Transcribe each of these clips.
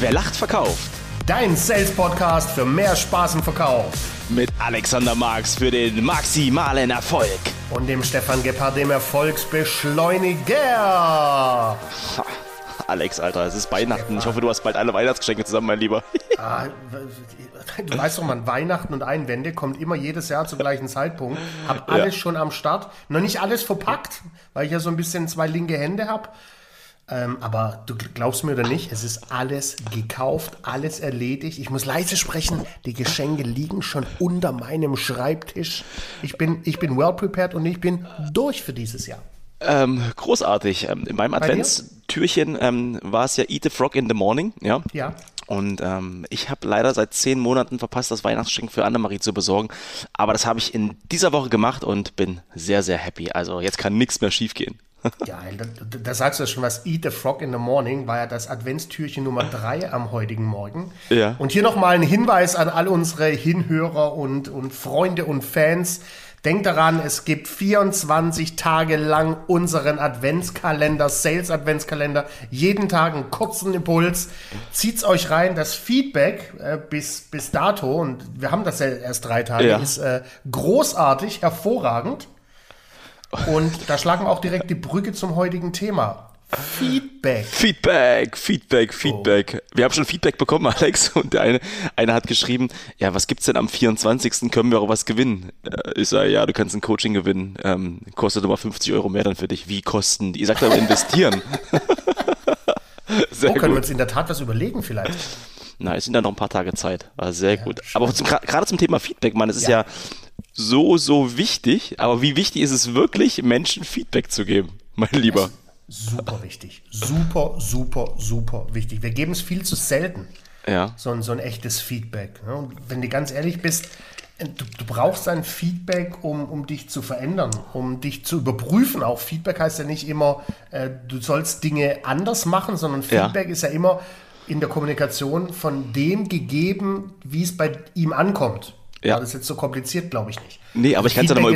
Wer lacht, verkauft. Dein Sales-Podcast für mehr Spaß im Verkauf. Mit Alexander Marx für den maximalen Erfolg. Und dem Stefan Gebhardt, dem Erfolgsbeschleuniger. Alex, Alter, es ist Weihnachten. Ich hoffe, du hast bald alle Weihnachtsgeschenke zusammen, mein Lieber. Ah, du weißt doch, man, Weihnachten und Einwände kommt immer jedes Jahr zum gleichen Zeitpunkt. Hab alles Ja. schon am Start. Noch nicht alles verpackt, weil ich ja so ein bisschen zwei linke Hände habe. Ähm, aber du glaubst mir oder nicht, es ist alles gekauft, alles erledigt. Ich muss leise sprechen, die Geschenke liegen schon unter meinem Schreibtisch. Ich bin, ich bin well prepared und ich bin durch für dieses Jahr. Ähm, großartig. Ähm, in meinem? Adventstürchen ähm, war es ja Eat the Frog in the Morning, ja. Ja. Und ähm, ich habe leider seit zehn Monaten verpasst, das Weihnachtsgeschenk für Annemarie zu besorgen. Aber das habe ich in dieser Woche gemacht und bin sehr, sehr happy. Also jetzt kann nichts mehr schiefgehen. Ja, da, da sagst du ja schon was. Eat the Frog in the Morning war ja das Adventstürchen Nummer drei am heutigen Morgen. Ja. Und hier nochmal ein Hinweis an all unsere Hinhörer und, und Freunde und Fans. Denkt daran, es gibt 24 Tage lang unseren Adventskalender, Sales Adventskalender, jeden Tag einen kurzen Impuls. Zieht's euch rein. Das Feedback äh, bis, bis dato, und wir haben das ja erst drei Tage, Ja. ist äh, großartig, hervorragend. Und da schlagen wir auch direkt die Brücke zum heutigen Thema. Feedback. Feedback, Feedback, Feedback. Wir haben schon Feedback bekommen, Alex. Und der eine, einer hat geschrieben, ja, was gibt's denn am 24. Können wir auch was gewinnen? Äh, Ich sage, ja, du kannst ein Coaching gewinnen. Ähm, kostet aber 50 Euro mehr dann für dich. Wie kosten die? Ihr sagt aber investieren. Sehr Oh, können wir gut. uns in der Tat was überlegen vielleicht? Na, es sind ja noch ein paar Tage Zeit. War sehr gut. Aber zum, gerade zum Thema Feedback, man, es ist Ja. ja so, so wichtig. Aber wie wichtig ist es wirklich, Menschen Feedback zu geben, mein Lieber? Super wichtig. Super, super, super wichtig. Wir geben es viel zu selten, Ja. so ein, so ein echtes Feedback. ne? Und wenn du ganz ehrlich bist, du, du brauchst ein Feedback, um, um dich zu verändern, um dich zu überprüfen. Auch Feedback heißt ja nicht immer, äh, du sollst Dinge anders machen, sondern Ja. Feedback ist ja immer in der Kommunikation von dem gegeben, wie es bei ihm ankommt. Ja. War das jetzt so kompliziert, glaube ich nicht. Nee, aber ich kann's ja noch Feedback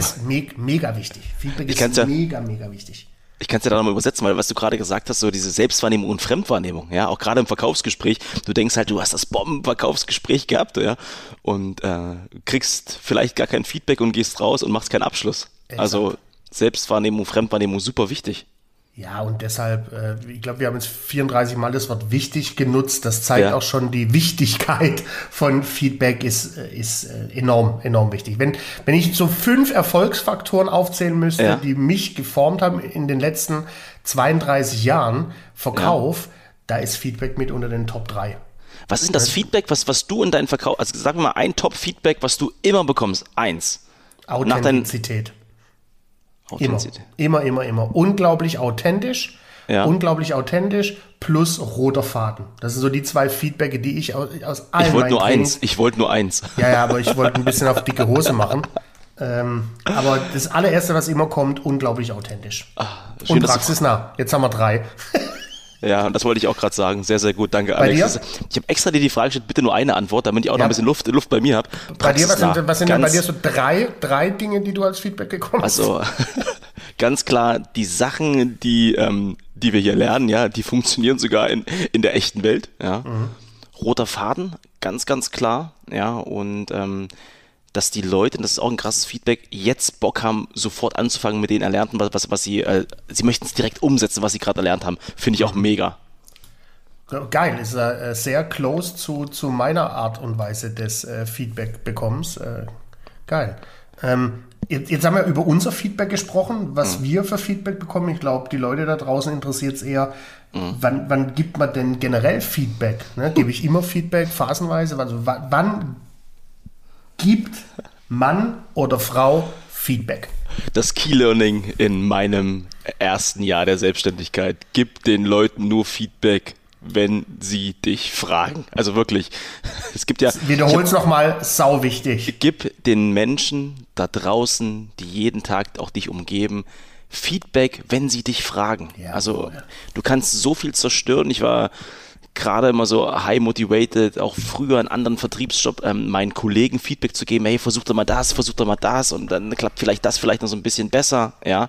ist me mega wichtig. Feedback Ich ist ja- mega, mega wichtig. Ich kann es ja da nochmal übersetzen, weil was du gerade gesagt hast, so diese Selbstwahrnehmung und Fremdwahrnehmung, ja, auch gerade im Verkaufsgespräch, du denkst halt, du hast das Bombenverkaufsgespräch gehabt, ja, und äh, kriegst vielleicht gar kein Feedback und gehst raus und machst keinen Abschluss. Also Selbstwahrnehmung, Fremdwahrnehmung, super wichtig. Ja, und deshalb, äh, ich glaube, wir haben jetzt 34 Mal das Wort wichtig genutzt. Das zeigt Ja. auch schon die Wichtigkeit von Feedback ist, äh, ist äh, enorm, enorm wichtig. Wenn, wenn ich so fünf Erfolgsfaktoren aufzählen müsste, Ja. die mich geformt haben in den letzten 32 Jahren Verkauf, da ist Feedback mit unter den Top 3. Was ist denn das Feedback, was, was du in deinen Verkauf, also sag mir mal ein Top-Feedback, was du immer bekommst? Eins. Authentizität. Immer, immer, immer, immer. Unglaublich authentisch. Ja. Unglaublich authentisch plus roter Faden. Das sind so die zwei Feedbacke, die ich aus, aus allen Ich wollte nur Trainings- eins, ich wollte nur eins. Ja, ja, aber ich wollte ein bisschen auf dicke Hose machen. Ähm, aber das allererste, was immer kommt, unglaublich authentisch. Ah, schön, Und praxisnah. Jetzt haben wir drei. Ja, und das wollte ich auch gerade sagen. Sehr, sehr gut. Danke, Bei Alex. dir? Ich habe extra dir die Frage gestellt, bitte nur eine Antwort, damit ich auch noch Ja. ein bisschen Luft, Luft bei mir habe. Bei dir, was sind, was sind denn bei dir so drei, drei Dinge, die du als Feedback bekommen hast? Also ganz klar, die Sachen, die, ähm, die wir hier lernen, ja, die funktionieren sogar in, in der echten Welt. Ja. Mhm. Roter Faden, ganz, ganz klar. Ja, und ähm, dass die Leute, und das ist auch ein krasses Feedback, jetzt Bock haben, sofort anzufangen mit den Erlernten, was, was, was sie, äh, sie möchten es direkt umsetzen, was sie gerade erlernt haben. Finde ich auch mega. Geil, ist äh, sehr close zu, zu meiner Art und Weise des äh, Feedback-Bekommens. Äh, geil. Ähm, jetzt, jetzt haben wir über unser Feedback gesprochen, was Mhm. wir für Feedback bekommen. Ich glaube, die Leute da draußen interessiert es eher, Mhm. wann, wann gibt man denn generell Feedback? Ne? Gebe ich immer Feedback, phasenweise? Also wann, wann gibt Mann oder Frau Feedback? das Key-Learning in meinem ersten Jahr der Selbstständigkeit. Gib den Leuten nur Feedback, wenn sie dich fragen. Also wirklich, es gibt ja. Wiederhol es nochmal, sau wichtig. Gib den Menschen da draußen, die jeden Tag auch dich umgeben, Feedback, wenn sie dich fragen. Ja, also voll. du kannst so viel zerstören. Ich war gerade immer so high motivated, auch früher in anderen Vertriebsjob ähm, meinen Kollegen Feedback zu geben, hey, versuch doch mal das, versuch doch mal das und dann klappt vielleicht das vielleicht noch so ein bisschen besser, ja.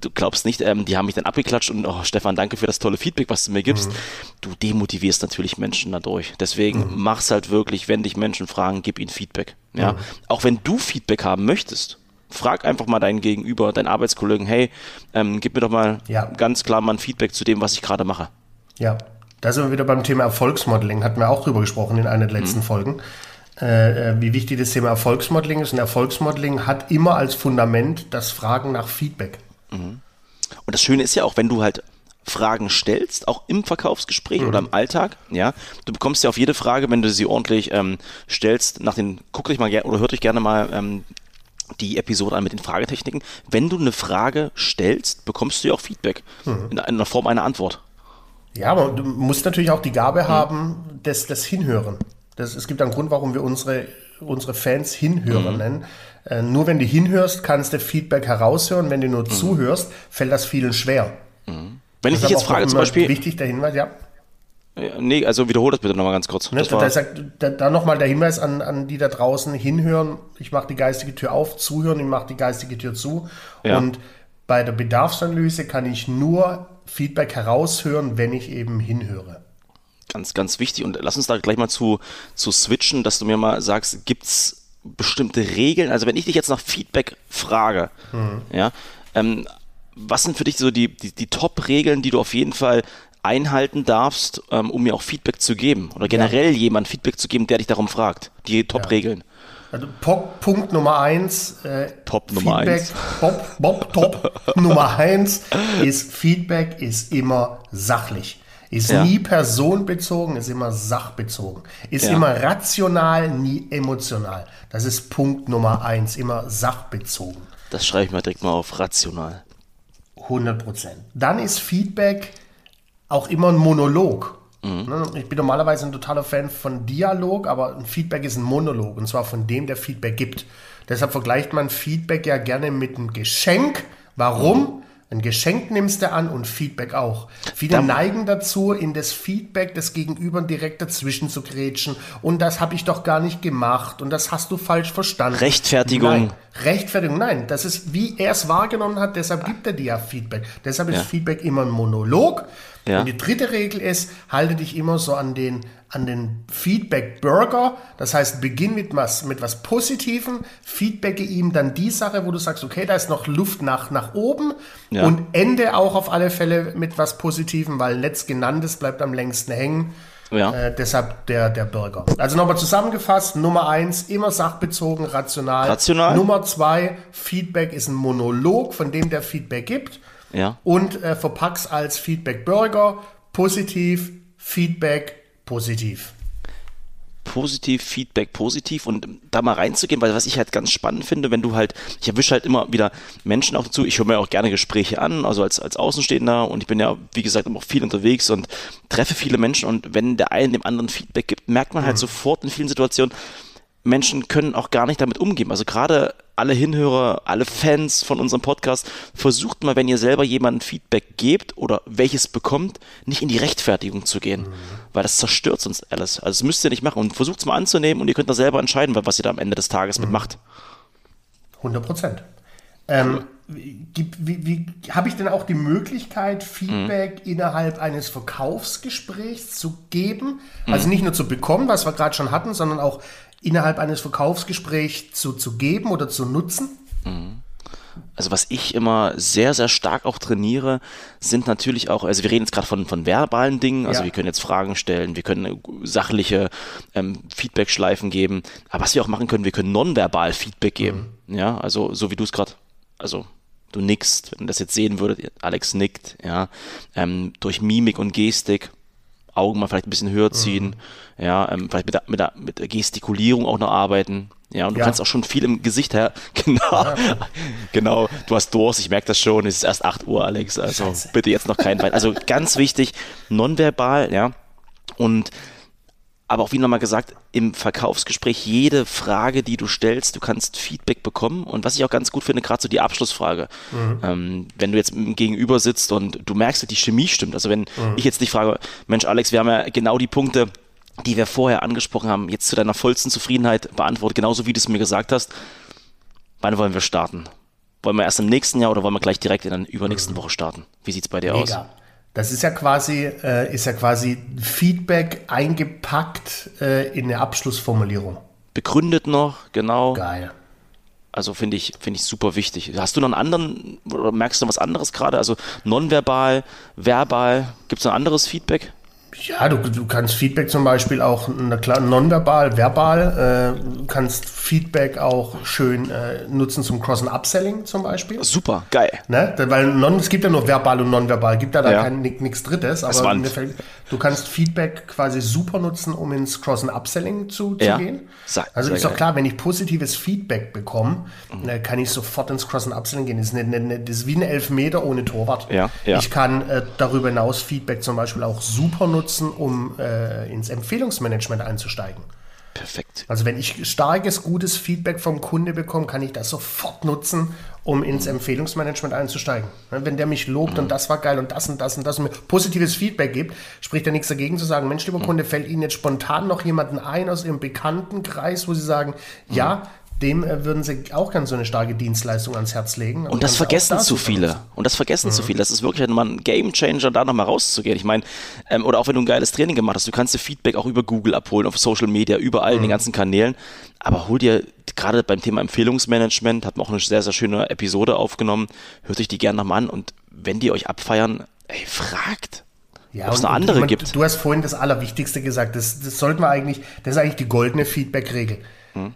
Du glaubst nicht, ähm, die haben mich dann abgeklatscht und oh, Stefan, danke für das tolle Feedback, was du mir gibst. Mhm. Du demotivierst natürlich Menschen dadurch. Deswegen mhm. mach's halt wirklich, wenn dich Menschen fragen, gib ihnen Feedback, ja. Mhm. Auch wenn du Feedback haben möchtest, frag einfach mal deinen Gegenüber, deinen Arbeitskollegen, hey, ähm, gib mir doch mal ja. ganz klar mal ein Feedback zu dem, was ich gerade mache. Ja, da sind wir wieder beim Thema Erfolgsmodeling, hatten wir auch drüber gesprochen in einer der letzten mhm. Folgen. Äh, äh, wie wichtig das Thema Erfolgsmodeling ist. Und Erfolgsmodeling hat immer als Fundament das Fragen nach Feedback. Mhm. Und das Schöne ist ja auch, wenn du halt Fragen stellst, auch im Verkaufsgespräch mhm. oder im Alltag, ja, du bekommst ja auf jede Frage, wenn du sie ordentlich ähm, stellst, nach den, guck dich mal gerne oder hört dich gerne mal ähm, die Episode an mit den Fragetechniken. Wenn du eine Frage stellst, bekommst du ja auch Feedback mhm. in, in der Form einer Antwort. Ja, aber du musst natürlich auch die Gabe mhm. haben, des, des Hinhören. Das, es gibt einen Grund, warum wir unsere, unsere Fans Hinhörer mhm. nennen. Äh, nur wenn du hinhörst, kannst du Feedback heraushören. Wenn du nur mhm. zuhörst, fällt das vielen schwer. Mhm. Wenn ich dich jetzt frage, zum Beispiel. Wichtig der Hinweis, ja. Nee, also wiederhol das bitte nochmal ganz kurz. Ne, da, sagt, da, da nochmal der Hinweis an, an die da draußen, hinhören, ich mache die geistige Tür auf, zuhören, ich mache die geistige Tür zu. Ja. Und bei der Bedarfsanalyse kann ich nur Feedback heraushören, wenn ich eben hinhöre. Ganz, ganz wichtig. Und lass uns da gleich mal zu, zu switchen, dass du mir mal sagst, gibt es bestimmte Regeln? Also wenn ich dich jetzt nach Feedback frage, mhm. ja, ähm, was sind für dich so die, die, die Top-Regeln, die du auf jeden Fall einhalten darfst, ähm, um mir auch Feedback zu geben? Oder generell ja. jemand Feedback zu geben, der dich darum fragt? Die Top-Regeln. Ja. Also Pop, Punkt Nummer eins. Äh, Top Nummer Feedback, eins. Bob, Bob, Top Nummer eins ist Feedback ist immer sachlich. Ist ja. nie personenbezogen, ist immer sachbezogen. Ist ja. immer rational, nie emotional. Das ist Punkt Nummer eins, immer sachbezogen. Das schreibe ich mal direkt mal auf, rational. 100 Prozent. Dann ist Feedback auch immer ein Monolog. Mhm. Ne, ich bin normalerweise ein totaler Fan von Dialog, aber ein Feedback ist ein Monolog und zwar von dem, der Feedback gibt. Deshalb vergleicht man Feedback ja gerne mit einem Geschenk. Warum? Mhm. Ein Geschenk nimmst du an und Feedback auch. Viele da neigen dazu, in das Feedback des Gegenüber direkt dazwischen zu grätschen. Und das habe ich doch gar nicht gemacht und das hast du falsch verstanden. Rechtfertigung. Nein, Rechtfertigung, nein. Das ist, wie er es wahrgenommen hat, deshalb gibt er dir ja Feedback. Deshalb ist ja. Feedback immer ein Monolog. Ja. Und die dritte Regel ist, halte dich immer so an den, an den Feedback-Burger. Das heißt, beginn mit was, mit was Positivem, feedbacke ihm dann die Sache, wo du sagst, okay, da ist noch Luft nach, nach oben ja. und ende auch auf alle Fälle mit was Positivem, weil letztgenanntes bleibt am längsten hängen. Ja. Äh, deshalb der, der Burger. Also nochmal zusammengefasst, Nummer eins, immer sachbezogen, rational. Rational. Nummer zwei, Feedback ist ein Monolog, von dem der Feedback gibt ja. und äh, verpack's als Feedback Burger, positiv, Feedback, positiv. Positiv, Feedback positiv und da mal reinzugehen, weil was ich halt ganz spannend finde, wenn du halt, ich erwische halt immer wieder Menschen auch dazu, ich höre mir auch gerne Gespräche an, also als, als Außenstehender und ich bin ja, wie gesagt, immer viel unterwegs und treffe viele Menschen und wenn der eine dem anderen Feedback gibt, merkt man halt mhm. sofort in vielen Situationen, Menschen können auch gar nicht damit umgehen. Also gerade alle Hinhörer, alle Fans von unserem Podcast, versucht mal, wenn ihr selber jemandem Feedback gebt oder welches bekommt, nicht in die Rechtfertigung zu gehen, mhm. weil das zerstört uns alles. Also das müsst ihr nicht machen und versucht es mal anzunehmen und ihr könnt da selber entscheiden, was ihr da am Ende des Tages mhm. mitmacht. 100 Prozent. Ähm, wie habe ich denn auch die Möglichkeit, Feedback mhm. innerhalb eines Verkaufsgesprächs zu geben? Also mhm. nicht nur zu bekommen, was wir gerade schon hatten, sondern auch innerhalb eines Verkaufsgesprächs zu, zu geben oder zu nutzen? Mhm. Also was ich immer sehr, sehr stark auch trainiere, sind natürlich auch, also wir reden jetzt gerade von, von verbalen Dingen, also ja. wir können jetzt Fragen stellen, wir können sachliche ähm, Feedback-Schleifen geben, aber was wir auch machen können, wir können nonverbal Feedback geben. Mhm. Ja, also so wie du es gerade, also du nickst, wenn ihr das jetzt sehen würdet, Alex nickt, ja, ähm, durch Mimik und Gestik, Augen mal vielleicht ein bisschen höher ziehen, mhm. ja, ähm, vielleicht mit der, mit, der, mit der Gestikulierung auch noch arbeiten. Ja, und du ja. kannst auch schon viel im Gesicht her. Genau. Ja. genau. Du hast Durst, ich merke das schon. Es ist erst 8 Uhr, Alex. Also Scheiße. bitte jetzt noch kein Wein. Also ganz wichtig, nonverbal, ja. Und aber auch wie nochmal gesagt, im Verkaufsgespräch jede Frage, die du stellst, du kannst Feedback bekommen. Und was ich auch ganz gut finde, gerade so die Abschlussfrage. Mhm. Ähm, wenn du jetzt Gegenüber sitzt und du merkst, die Chemie stimmt. Also wenn mhm. ich jetzt dich frage, Mensch Alex, wir haben ja genau die Punkte, die wir vorher angesprochen haben, jetzt zu deiner vollsten Zufriedenheit beantwortet, genauso wie du es mir gesagt hast. Wann wollen wir starten? Wollen wir erst im nächsten Jahr oder wollen wir gleich direkt in der übernächsten mhm. Woche starten? Wie sieht es bei dir Mega. aus? Das ist ja quasi, äh, ist ja quasi Feedback eingepackt äh, in eine Abschlussformulierung. Begründet noch, genau. Geil. Also finde ich, finde ich super wichtig. Hast du noch einen anderen, oder merkst du noch was anderes gerade? Also nonverbal, verbal, gibt es noch anderes Feedback? Ja, du, du kannst Feedback zum Beispiel auch na klar, nonverbal, verbal. Äh, du kannst Feedback auch schön äh, nutzen zum Cross- und Upselling zum Beispiel. Super, geil. Ne? Weil non, es gibt ja nur verbal und nonverbal, gibt da, da ja. nichts Drittes. Aber fällt, du kannst Feedback quasi super nutzen, um ins Cross- und Upselling zu, ja. zu gehen. Sag, also ist doch klar, wenn ich positives Feedback bekomme, mhm. Kann ich sofort ins Cross- und Upselling gehen. Das ist, eine, eine, das ist wie ein Elfmeter ohne Torwart. Ja, ja. Ich kann äh, darüber hinaus Feedback zum Beispiel auch super nutzen nutzen, um äh, ins Empfehlungsmanagement einzusteigen. Perfekt. Also wenn ich starkes, gutes Feedback vom Kunde bekomme, kann ich das sofort nutzen, um ins Empfehlungsmanagement einzusteigen. Wenn der mich lobt mhm. und das war geil und das und das und das und mir positives Feedback gibt, spricht er nichts dagegen zu sagen, Mensch, lieber mhm. Kunde, fällt Ihnen jetzt spontan noch jemanden ein aus Ihrem Bekanntenkreis, wo Sie sagen, mhm. ja, dem äh, würden sie auch ganz so eine starke Dienstleistung ans Herz legen. Und das vergessen zu viele. Und das vergessen mhm. zu viele. Das ist wirklich mal ein Game Changer, da nochmal rauszugehen. Ich meine, ähm, oder auch wenn du ein geiles Training gemacht hast, du kannst dir Feedback auch über Google abholen, auf Social Media, überall mhm. in den mhm. ganzen Kanälen. Aber hol dir gerade beim Thema Empfehlungsmanagement, hat man auch eine sehr, sehr schöne Episode aufgenommen. Hört euch die gerne nochmal an und wenn die euch abfeiern, ey, fragt. Ja, ob es eine andere man, gibt. Du hast vorhin das Allerwichtigste gesagt. Das, das sollten wir eigentlich, das ist eigentlich die goldene Feedback-Regel. Hm.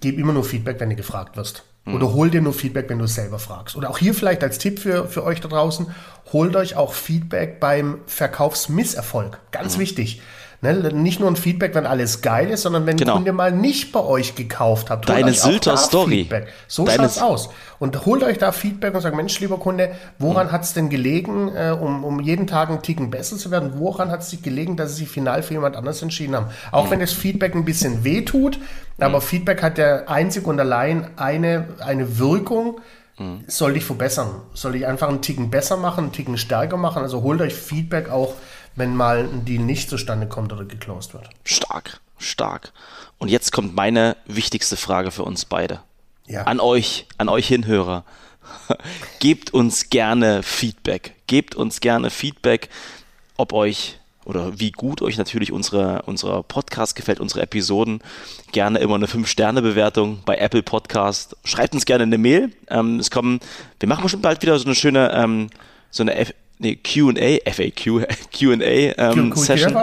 Gib immer nur Feedback, wenn du gefragt wirst. Hm. Oder hol dir nur Feedback, wenn du es selber fragst. Oder auch hier vielleicht als Tipp für, für euch da draußen, holt euch auch Feedback beim Verkaufsmisserfolg. Ganz hm. wichtig. Ne, nicht nur ein Feedback, wenn alles geil ist, sondern wenn genau. ein Kunde mal nicht bei euch gekauft hat. Deine Sylter Story. Feedback. So Deine schaut's aus. Und holt euch da Feedback und sagt, Mensch, lieber Kunde, woran mhm. hat es denn gelegen, äh, um, um jeden Tag einen Ticken besser zu werden? Woran hat es sich gelegen, dass Sie sich final für jemand anders entschieden haben? Auch mhm. wenn das Feedback ein bisschen weh tut, aber mhm. Feedback hat ja einzig und allein eine, eine Wirkung, mhm. soll dich verbessern. Soll dich einfach einen Ticken besser machen, einen Ticken stärker machen. Also holt euch Feedback auch wenn mal ein Deal nicht zustande kommt oder geclosed wird. Stark, stark. Und jetzt kommt meine wichtigste Frage für uns beide. Ja. An euch, an euch Hinhörer. Gebt uns gerne Feedback. Gebt uns gerne Feedback, ob euch oder wie gut euch natürlich unsere, unsere Podcast gefällt, unsere Episoden. Gerne immer eine 5-Sterne-Bewertung bei Apple Podcast. Schreibt uns gerne eine Mail. Ähm, es kommen, wir machen bestimmt bald wieder so eine schöne, ähm, so eine nee, QA, FAQ, QA ähm, Session.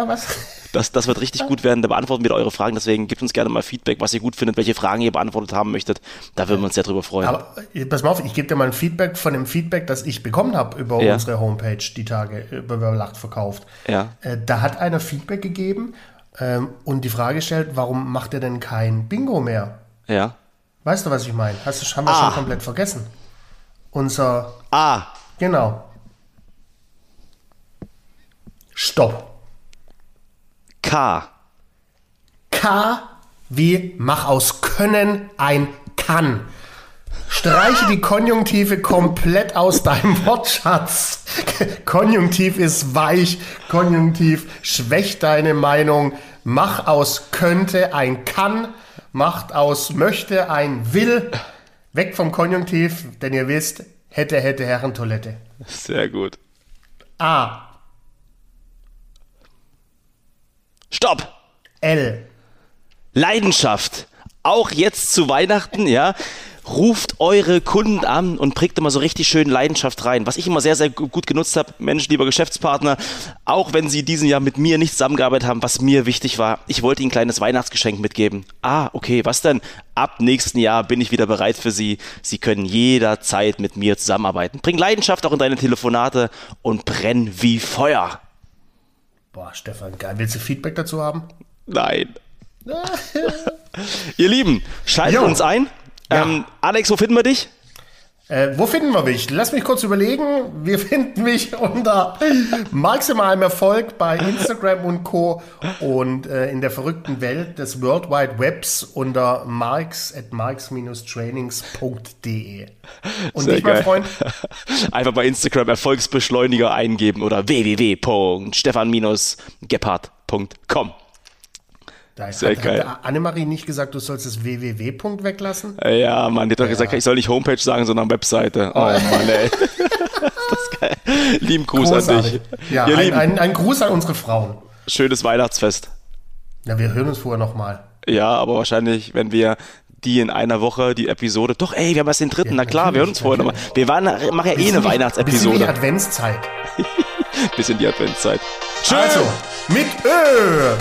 Das, das wird richtig gut werden. Da beantworten wir eure Fragen. Deswegen gebt uns gerne mal Feedback, was ihr gut findet, welche Fragen ihr beantwortet haben möchtet. Da würden wir uns sehr drüber freuen. Aber äh, pass mal auf, ich gebe dir mal ein Feedback von dem Feedback, das ich bekommen habe über ja. unsere Homepage die Tage, über Lacht verkauft. Ja. Äh, da hat einer Feedback gegeben ähm, und die Frage stellt, warum macht er denn kein Bingo mehr? Ja. Weißt du, was ich meine? Hast du, haben wir ah. schon komplett vergessen. Unser. Ah. Genau. Stopp. K. K wie mach aus können ein kann. Streiche die Konjunktive komplett aus deinem Wortschatz. Konjunktiv ist weich, Konjunktiv schwächt deine Meinung. Mach aus könnte ein kann, macht aus möchte ein will. Weg vom Konjunktiv, denn ihr wisst, hätte, hätte Herrentoilette. Sehr gut. A. Stopp! L. Leidenschaft. Auch jetzt zu Weihnachten, ja. Ruft eure Kunden an und prägt immer so richtig schön Leidenschaft rein. Was ich immer sehr, sehr gut genutzt habe, Mensch, lieber Geschäftspartner, auch wenn Sie diesen Jahr mit mir nicht zusammengearbeitet haben, was mir wichtig war, ich wollte Ihnen ein kleines Weihnachtsgeschenk mitgeben. Ah, okay, was denn? Ab nächsten Jahr bin ich wieder bereit für Sie. Sie können jederzeit mit mir zusammenarbeiten. Bring Leidenschaft auch in deine Telefonate und brenn wie Feuer. Boah, Stefan, geil. Willst du Feedback dazu haben? Nein. Ihr Lieben, schaltet jo. uns ein. Ja. Ähm, Alex, wo finden wir dich? Äh, wo finden wir mich? Lass mich kurz überlegen. Wir finden mich unter maximalem Erfolg bei Instagram und Co. und äh, in der verrückten Welt des World Wide Webs unter marks at marks-trainings.de. Und Sehr dich, mein geil. Freund? Einfach bei Instagram Erfolgsbeschleuniger eingeben oder www.stefan-gebhardt.com. Da Sehr hat, geil. hat Annemarie nicht gesagt, du sollst das www-Punkt weglassen? Ja, Mann, die hat doch gesagt, ich soll nicht Homepage sagen, sondern Webseite. Oh, Mann, ey. das ist geil. Lieben Gruß an dich. Ja, Ihr ein, ein, ein Gruß an unsere Frauen. schönes Weihnachtsfest. Na, wir hören uns vorher nochmal. Ja, aber wahrscheinlich, wenn wir die in einer Woche, die Episode, doch, ey, wir haben erst den dritten, na klar, wir hören uns vorher nochmal. Wir waren, machen ja eh eine Bis in die Weihnachtsepisode. Adventszeit. Bis in die Adventszeit. Tschüss. Also, mit Ö.